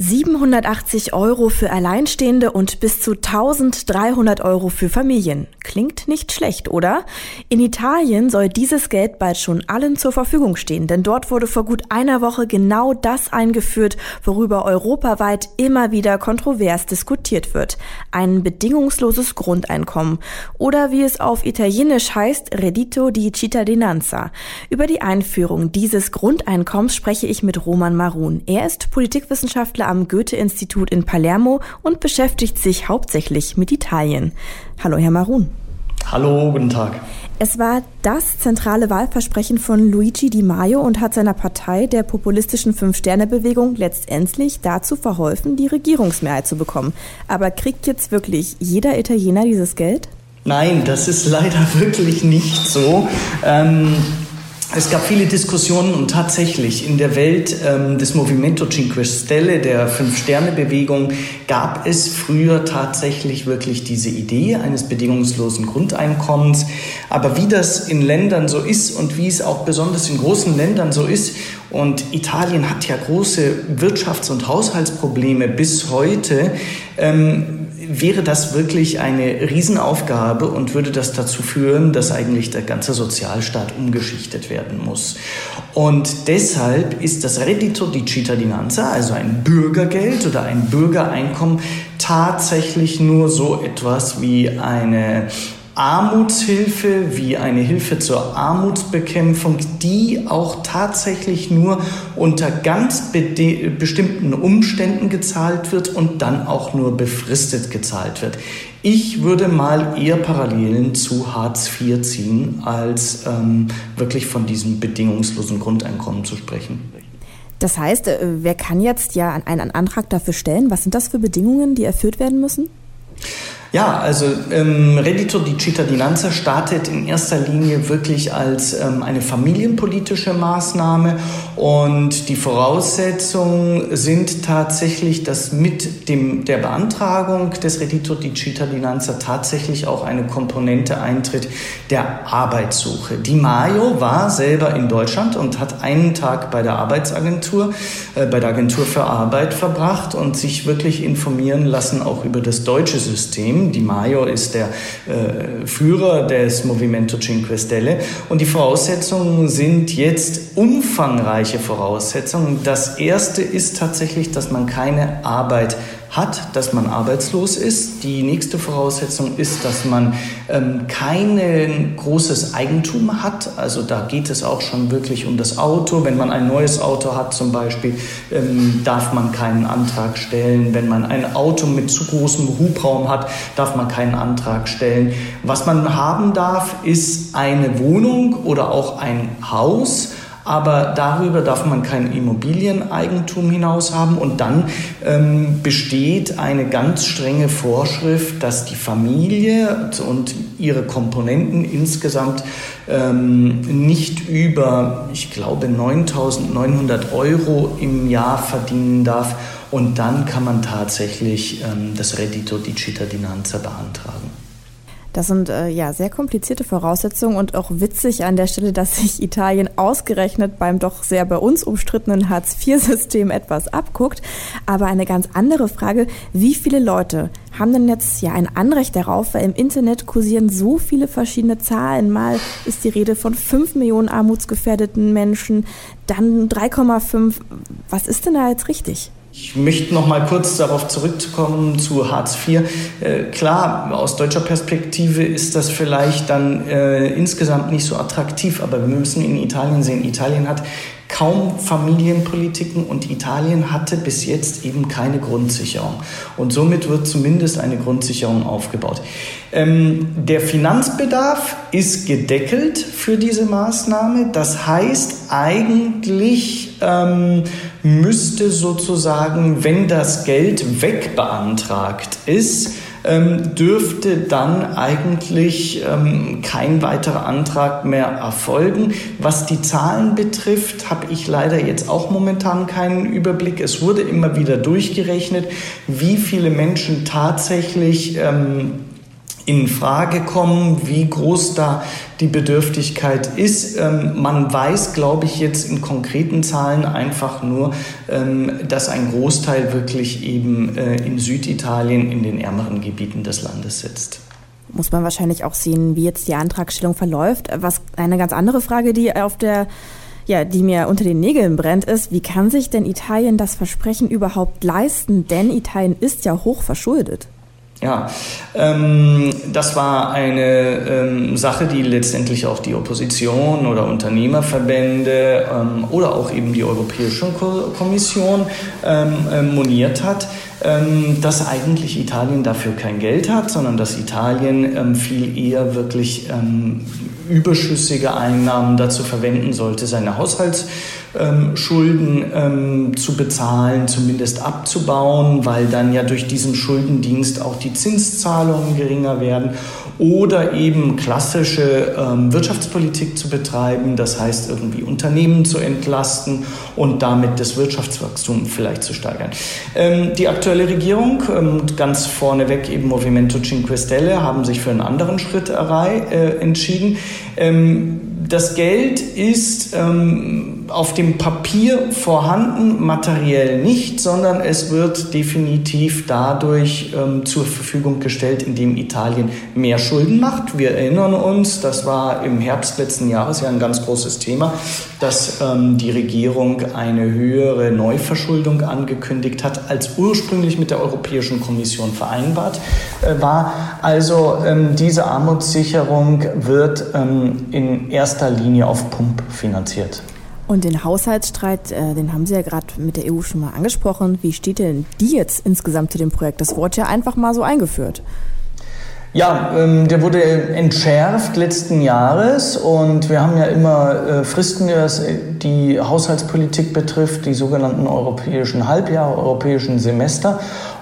780 Euro für Alleinstehende und bis zu 1300 Euro für Familien. Klingt nicht schlecht, oder? In Italien soll dieses Geld bald schon allen zur Verfügung stehen, denn dort wurde vor gut einer Woche genau das eingeführt, worüber europaweit immer wieder kontrovers diskutiert wird. Ein bedingungsloses Grundeinkommen. Oder wie es auf Italienisch heißt, Reddito di Cittadinanza. Über die Einführung dieses Grundeinkommens spreche ich mit Roman Marun. Er ist Politikwissenschaftler am Goethe-Institut in Palermo und beschäftigt sich hauptsächlich mit Italien. Hallo, Herr Marun. Hallo, guten Tag. Es war das zentrale Wahlversprechen von Luigi Di Maio und hat seiner Partei, der populistischen Fünf-Sterne-Bewegung, letztendlich dazu verholfen, die Regierungsmehrheit zu bekommen. Aber kriegt jetzt wirklich jeder Italiener dieses Geld? Nein, das ist leider wirklich nicht so. Ähm es gab viele Diskussionen und tatsächlich in der Welt ähm, des Movimento Cinque Stelle, der Fünf-Sterne-Bewegung, gab es früher tatsächlich wirklich diese Idee eines bedingungslosen Grundeinkommens. Aber wie das in Ländern so ist und wie es auch besonders in großen Ländern so ist, und Italien hat ja große Wirtschafts- und Haushaltsprobleme bis heute, ähm, wäre das wirklich eine Riesenaufgabe und würde das dazu führen, dass eigentlich der ganze Sozialstaat umgeschichtet werden muss. Und deshalb ist das Reddito di Cittadinanza, also ein Bürgergeld oder ein Bürgereinkommen, tatsächlich nur so etwas wie eine Armutshilfe wie eine Hilfe zur Armutsbekämpfung, die auch tatsächlich nur unter ganz bestimmten Umständen gezahlt wird und dann auch nur befristet gezahlt wird. Ich würde mal eher Parallelen zu Hartz IV ziehen, als ähm, wirklich von diesem bedingungslosen Grundeinkommen zu sprechen. Das heißt, äh, wer kann jetzt ja einen Antrag dafür stellen? Was sind das für Bedingungen, die erfüllt werden müssen? Ja, also ähm, Reddito di Cittadinanza startet in erster Linie wirklich als ähm, eine familienpolitische Maßnahme und die Voraussetzungen sind tatsächlich, dass mit dem, der Beantragung des Reddito di Cittadinanza tatsächlich auch eine Komponente eintritt der Arbeitssuche. Di Maio war selber in Deutschland und hat einen Tag bei der Arbeitsagentur, äh, bei der Agentur für Arbeit verbracht und sich wirklich informieren lassen auch über das deutsche System. Di Maio ist der äh, Führer des Movimento Cinque Stelle. Und die Voraussetzungen sind jetzt umfangreiche Voraussetzungen. Das erste ist tatsächlich, dass man keine Arbeit hat, dass man arbeitslos ist. Die nächste Voraussetzung ist, dass man ähm, kein großes Eigentum hat. Also da geht es auch schon wirklich um das Auto. Wenn man ein neues Auto hat zum Beispiel, ähm, darf man keinen Antrag stellen. Wenn man ein Auto mit zu großem Hubraum hat, darf man keinen Antrag stellen. Was man haben darf, ist eine Wohnung oder auch ein Haus aber darüber darf man kein Immobilieneigentum hinaus haben und dann ähm, besteht eine ganz strenge Vorschrift, dass die Familie und ihre Komponenten insgesamt ähm, nicht über, ich glaube, 9.900 Euro im Jahr verdienen darf und dann kann man tatsächlich ähm, das Reddito di Cittadinanza beantragen. Das sind äh, ja sehr komplizierte Voraussetzungen und auch witzig an der Stelle, dass sich Italien ausgerechnet beim doch sehr bei uns umstrittenen Hartz-IV-System etwas abguckt. Aber eine ganz andere Frage, wie viele Leute haben denn jetzt ja ein Anrecht darauf, weil im Internet kursieren so viele verschiedene Zahlen. Mal ist die Rede von 5 Millionen armutsgefährdeten Menschen, dann 3,5. Was ist denn da jetzt richtig? Ich möchte noch mal kurz darauf zurückkommen zu Hartz IV. Äh, klar, aus deutscher Perspektive ist das vielleicht dann äh, insgesamt nicht so attraktiv, aber wir müssen in Italien sehen, Italien hat kaum Familienpolitiken und Italien hatte bis jetzt eben keine Grundsicherung. Und somit wird zumindest eine Grundsicherung aufgebaut. Ähm, der Finanzbedarf ist gedeckelt für diese Maßnahme. Das heißt, eigentlich ähm, müsste sozusagen, wenn das Geld wegbeantragt ist, ähm, dürfte dann eigentlich ähm, kein weiterer Antrag mehr erfolgen. Was die Zahlen betrifft, habe ich leider jetzt auch momentan keinen Überblick. Es wurde immer wieder durchgerechnet, wie viele Menschen tatsächlich ähm, in Frage kommen, wie groß da die Bedürftigkeit ist. Ähm, man weiß, glaube ich, jetzt in konkreten Zahlen einfach nur, ähm, dass ein Großteil wirklich eben äh, in Süditalien, in den ärmeren Gebieten des Landes sitzt muss man wahrscheinlich auch sehen, wie jetzt die Antragstellung verläuft. Was eine ganz andere Frage, die auf der ja, die mir unter den Nägeln brennt, ist, wie kann sich denn Italien das Versprechen überhaupt leisten? Denn Italien ist ja hoch verschuldet. Ja, ähm, das war eine ähm, Sache, die letztendlich auch die Opposition oder Unternehmerverbände ähm, oder auch eben die Europäische Kommission ähm, äh, moniert hat, ähm, dass eigentlich Italien dafür kein Geld hat, sondern dass Italien ähm, viel eher wirklich überschüssige Einnahmen dazu verwenden sollte, seine Haushaltsschulden ähm, zu bezahlen, zumindest abzubauen, weil dann ja durch diesen Schuldendienst auch die Zinszahlungen geringer werden oder eben klassische ähm, Wirtschaftspolitik zu betreiben, das heißt irgendwie Unternehmen zu entlasten und damit das Wirtschaftswachstum vielleicht zu steigern. Ähm, die aktuelle Regierung, ähm, ganz vorneweg eben Movimento Cinque Stelle, haben sich für einen anderen Schritt äh, entschieden. Ähm, das Geld ist ähm, auf dem Papier vorhanden, materiell nicht, sondern es wird definitiv dadurch ähm, zur Verfügung gestellt, indem Italien mehr Schulden macht. Wir erinnern uns, das war im Herbst letzten Jahres ja ein ganz großes Thema, dass ähm, die Regierung eine höhere Neuverschuldung angekündigt hat, als ursprünglich mit der Europäischen Kommission vereinbart äh, war. Also ähm, diese Armutssicherung wird ähm, in erster Linie auf Pump finanziert. Und den Haushaltsstreit, äh, den haben Sie ja gerade mit der EU schon mal angesprochen. Wie steht denn die jetzt insgesamt zu dem Projekt? Das wurde ja einfach mal so eingeführt. Ja, ähm, der wurde entschärft letzten Jahres und wir haben ja immer äh, Fristen, was die Haushaltspolitik betrifft, die sogenannten europäischen Halbjahre, europäischen Semester.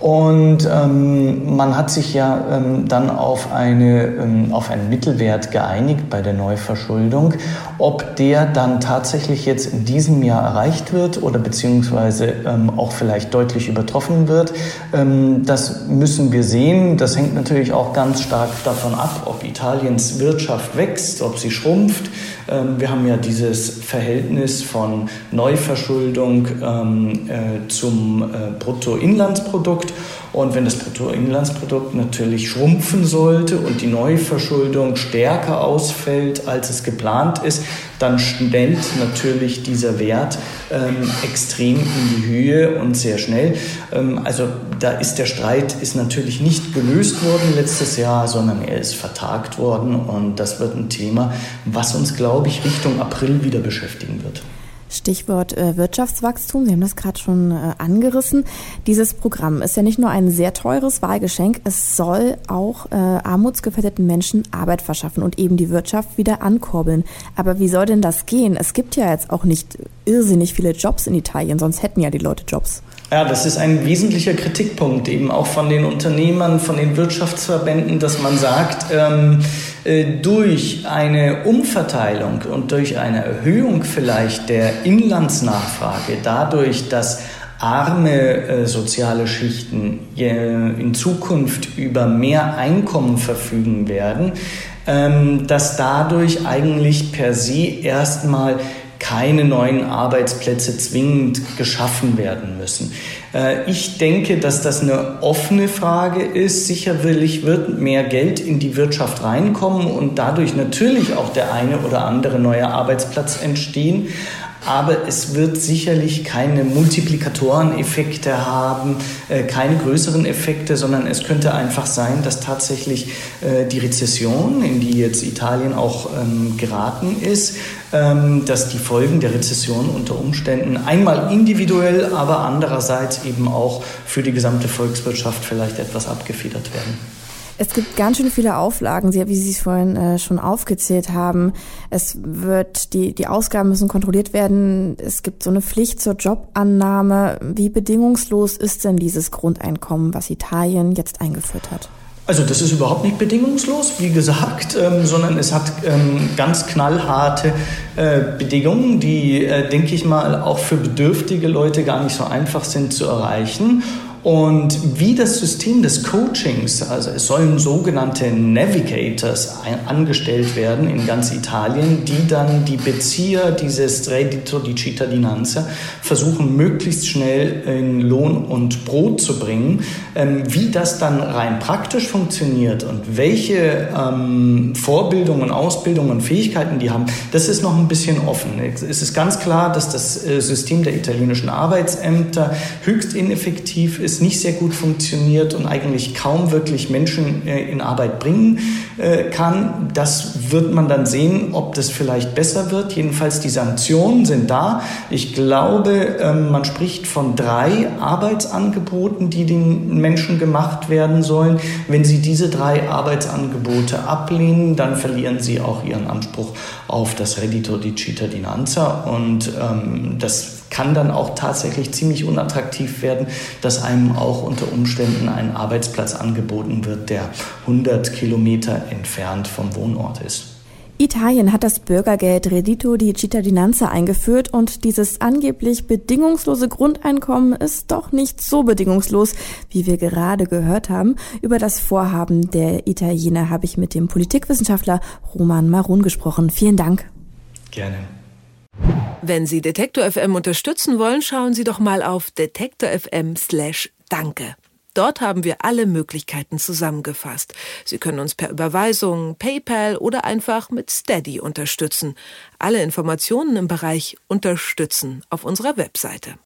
Und ähm, man hat sich ja ähm, dann auf, eine, ähm, auf einen Mittelwert geeinigt bei der Neuverschuldung. Ob der dann tatsächlich jetzt in diesem Jahr erreicht wird oder beziehungsweise ähm, auch vielleicht deutlich übertroffen wird, ähm, das müssen wir sehen. Das hängt natürlich auch ganz stark davon ab, ob Italiens Wirtschaft wächst, ob sie schrumpft. Ähm, wir haben ja dieses Verhältnis von Neuverschuldung äh, zum äh, Bruttoinlandsprodukt. Und wenn das Bruttoinlandsprodukt natürlich schrumpfen sollte und die Neuverschuldung stärker ausfällt, als es geplant ist, dann schnellt natürlich dieser Wert ähm, extrem in die Höhe und sehr schnell. Ähm, also da ist der Streit ist natürlich nicht gelöst worden letztes Jahr, sondern er ist vertagt worden und das wird ein Thema, was uns, glaube ich, Richtung April wieder beschäftigen wird. Stichwort äh, Wirtschaftswachstum, Sie haben das gerade schon äh, angerissen. Dieses Programm ist ja nicht nur ein sehr teures Wahlgeschenk, es soll auch äh, armutsgefährdeten Menschen Arbeit verschaffen und eben die Wirtschaft wieder ankurbeln. Aber wie soll denn das gehen? Es gibt ja jetzt auch nicht irrsinnig viele Jobs in Italien, sonst hätten ja die Leute Jobs. Ja, das ist ein wesentlicher Kritikpunkt eben auch von den Unternehmern, von den Wirtschaftsverbänden, dass man sagt, ähm, äh, durch eine Umverteilung und durch eine Erhöhung vielleicht der Inlandsnachfrage, dadurch, dass arme äh, soziale Schichten äh, in Zukunft über mehr Einkommen verfügen werden, ähm, dass dadurch eigentlich per se erstmal keine neuen Arbeitsplätze zwingend geschaffen werden müssen. Äh, ich denke, dass das eine offene Frage ist. Sicherlich wird mehr Geld in die Wirtschaft reinkommen und dadurch natürlich auch der eine oder andere neue Arbeitsplatz entstehen aber es wird sicherlich keine Multiplikatoreneffekte haben, äh, keine größeren Effekte, sondern es könnte einfach sein, dass tatsächlich äh, die Rezession, in die jetzt Italien auch ähm, geraten ist, ähm, dass die Folgen der Rezession unter Umständen einmal individuell, aber andererseits eben auch für die gesamte Volkswirtschaft vielleicht etwas abgefedert werden. Es gibt ganz schön viele Auflagen, wie Sie es vorhin äh, schon aufgezählt haben. Es wird, die, die Ausgaben müssen kontrolliert werden. Es gibt so eine Pflicht zur Jobannahme. Wie bedingungslos ist denn dieses Grundeinkommen, was Italien jetzt eingeführt hat? Also das ist überhaupt nicht bedingungslos, wie gesagt, ähm, sondern es hat ähm, ganz knallharte äh, Bedingungen, die, äh, denke ich mal, auch für bedürftige Leute gar nicht so einfach sind zu erreichen. Und wie das System des Coachings, also es sollen sogenannte Navigators angestellt werden in ganz Italien, die dann die Bezieher dieses Reddito di Cittadinanza versuchen, möglichst schnell in Lohn und Brot zu bringen. Ähm, wie das dann rein praktisch funktioniert und welche ähm, Vorbildungen, Ausbildungen, Fähigkeiten die haben, das ist noch ein bisschen offen. Es ist ganz klar, dass das äh, System der italienischen Arbeitsämter höchst ineffektiv ist, nicht sehr gut funktioniert und eigentlich kaum wirklich Menschen äh, in Arbeit bringen äh, kann. Das wird man dann sehen, ob das vielleicht besser wird. Jedenfalls die Sanktionen sind da. Ich glaube, ähm, man spricht von drei Arbeitsangeboten, die den Menschen gemacht werden sollen. Wenn sie diese drei Arbeitsangebote ablehnen, dann verlieren sie auch ihren Anspruch auf das Reddito di Cittadinanza und ähm, das kann dann auch tatsächlich ziemlich unattraktiv werden, dass einem auch unter Umständen ein Arbeitsplatz angeboten wird, der 100 Kilometer entfernt vom Wohnort ist. Italien hat das Bürgergeld Reddito di Cittadinanza eingeführt und dieses angeblich bedingungslose Grundeinkommen ist doch nicht so bedingungslos, wie wir gerade gehört haben. Über das Vorhaben der Italiener habe ich mit dem Politikwissenschaftler Roman Marun gesprochen. Vielen Dank. Gerne. Wenn Sie Detektor FM unterstützen wollen, schauen Sie doch mal auf detektor FM slash Danke. Dort haben wir alle Möglichkeiten zusammengefasst. Sie können uns per Überweisung, PayPal oder einfach mit Steady unterstützen. Alle Informationen im Bereich Unterstützen auf unserer Webseite.